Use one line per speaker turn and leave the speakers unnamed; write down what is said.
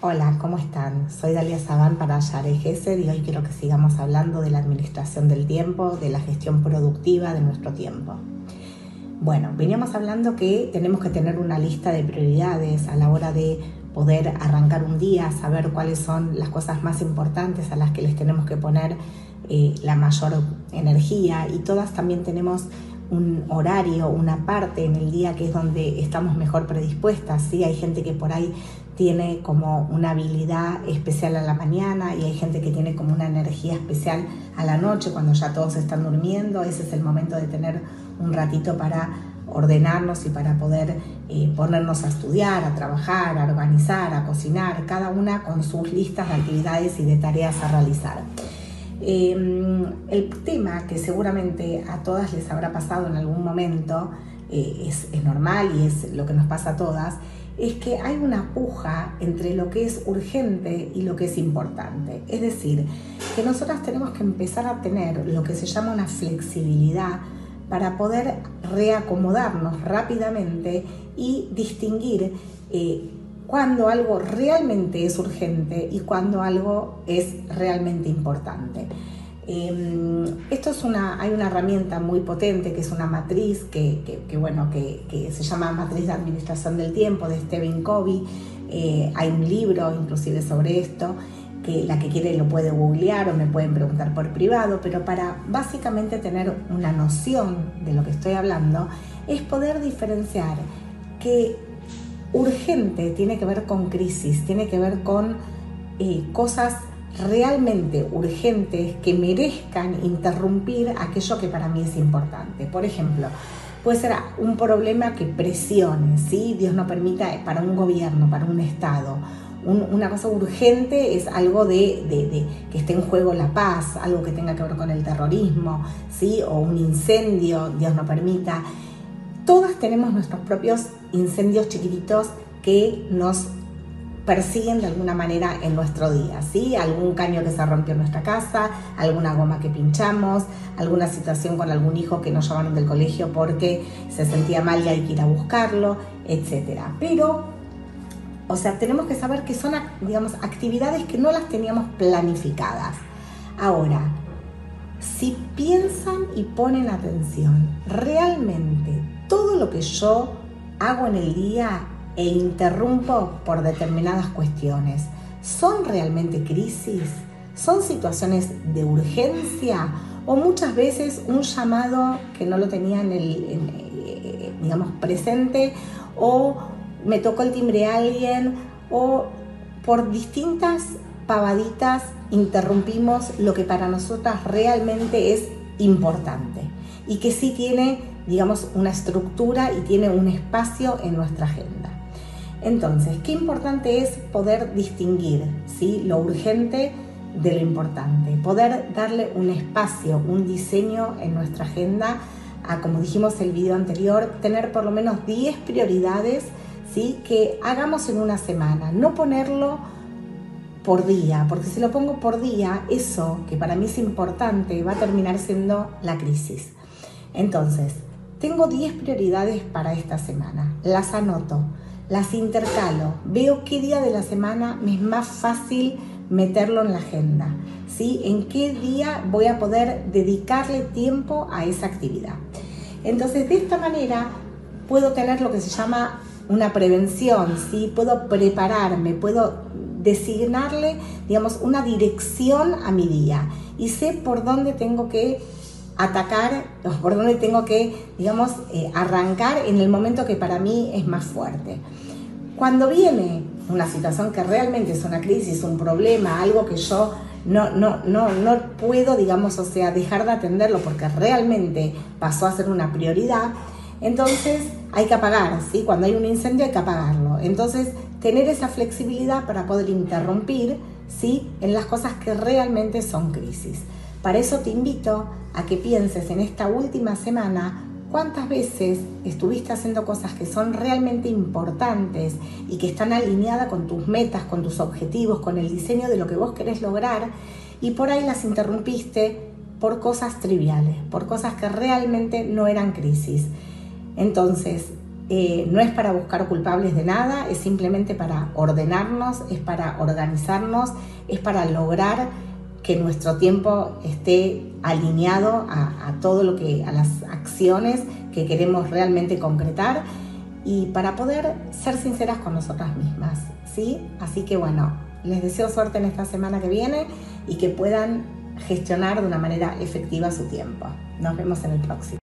Hola, ¿cómo están? Soy Dalia Sabán para Yare Gesser y hoy quiero que sigamos hablando de la administración del tiempo, de la gestión productiva de nuestro tiempo. Bueno, veníamos hablando que tenemos que tener una lista de prioridades a la hora de poder arrancar un día, saber cuáles son las cosas más importantes a las que les tenemos que poner eh, la mayor energía y todas también tenemos un horario, una parte en el día que es donde estamos mejor predispuestas. ¿sí? Hay gente que por ahí tiene como una habilidad especial a la mañana y hay gente que tiene como una energía especial a la noche cuando ya todos están durmiendo. Ese es el momento de tener un ratito para ordenarnos y para poder eh, ponernos a estudiar, a trabajar, a organizar, a cocinar, cada una con sus listas de actividades y de tareas a realizar. Em, el tema que seguramente a todas les habrá pasado en algún momento, eh, es, normal y es lo que nos pasa a todas, es que hay una puja entre lo que es urgente y lo que es importante. Es decir, que nosotras tenemos que empezar a tener lo que se llama una flexibilidad para poder reacomodarnos rápidamente y distinguir eh, cuando algo realmente es urgente y cuando algo es realmente importante. Em, esto es una, hay una herramienta muy potente que es una matriz que, bueno, que, se llama Matriz de Administración del Tiempo de Stephen Covey. Eh, hay un libro inclusive sobre esto que la que quiere lo puede googlear o me pueden preguntar por privado, pero para básicamente tener una noción de lo que estoy hablando, es poder diferenciar que urgente tiene que ver con crisis, tiene que ver con eh, cosas realmente urgentes que merezcan interrumpir aquello que para mí es importante. Por ejemplo, puede ser un problema que presione, ¿sí? Dios no permita para un gobierno, para un Estado, una cosa urgente es algo de, que esté en juego la paz, algo que tenga que ver con el terrorismo, ¿sí? o un incendio, Dios no permita. Todas tenemos nuestros propios incendios chiquititos que nos persiguen de alguna manera en nuestro día, ¿sí? Algún caño que se rompió en nuestra casa, alguna goma que pinchamos, alguna situación con algún hijo que nos llamaron del colegio porque se sentía mal y hay que ir a buscarlo, etc. Pero o sea, tenemos que saber que son, digamos, actividades que no las teníamos planificadas. Ahora, si piensan y ponen atención, realmente todo lo que yo hago en el día e interrumpo por determinadas cuestiones, ¿son realmente crisis? ¿Son situaciones de urgencia? ¿O muchas veces un llamado que no lo tenía en el, eh, digamos, presente? ¿O me tocó el timbre a alguien o por distintas pavaditas interrumpimos lo que para nosotras realmente es importante y que sí tiene, digamos, una estructura y tiene un espacio en nuestra agenda. Entonces, qué importante es poder distinguir ¿sí? lo urgente de lo importante, poder darle un espacio, un diseño en nuestra agenda a, como dijimos en el video anterior, tener por lo menos 10 prioridades que hagamos en una semana, no ponerlo por día, porque si lo pongo por día, eso que para mí es importante va a terminar siendo la crisis. Entonces, tengo 10 prioridades para esta semana, las anoto, las intercalo, veo qué día de la semana me es más fácil meterlo en la agenda, ¿sí? En qué día voy a poder dedicarle tiempo a esa actividad. Entonces, de esta manera puedo tener lo que se llama una prevención, ¿sí? puedo prepararme, puedo designarle, digamos, una dirección a mi día y sé por dónde tengo que atacar, por dónde tengo que, digamos, eh, arrancar en el momento que para mí es más fuerte. Cuando viene una situación que realmente es una crisis, un problema, algo que yo no, no, no, no puedo, digamos, o sea, dejar de atenderlo porque realmente pasó a ser una prioridad, entonces hay que apagar, ¿sí? Cuando hay un incendio hay que apagarlo. Entonces, tener esa flexibilidad para poder interrumpir, ¿sí? En las cosas que realmente son crisis. Para eso te invito a que pienses en esta última semana cuántas veces estuviste haciendo cosas que son realmente importantes y que están alineadas con tus metas, con tus objetivos, con el diseño de lo que vos querés lograr y por ahí las interrumpiste por cosas triviales, por cosas que realmente no eran crisis. Entonces, eh, no es para buscar culpables de nada, es simplemente para ordenarnos, es para organizarnos, es para lograr que nuestro tiempo esté alineado a, todo lo que, a las acciones que queremos realmente concretar y para poder ser sinceras con nosotras mismas, ¿sí? Así que bueno, les deseo suerte en esta semana que viene y que puedan gestionar de una manera efectiva su tiempo. Nos vemos en el próximo.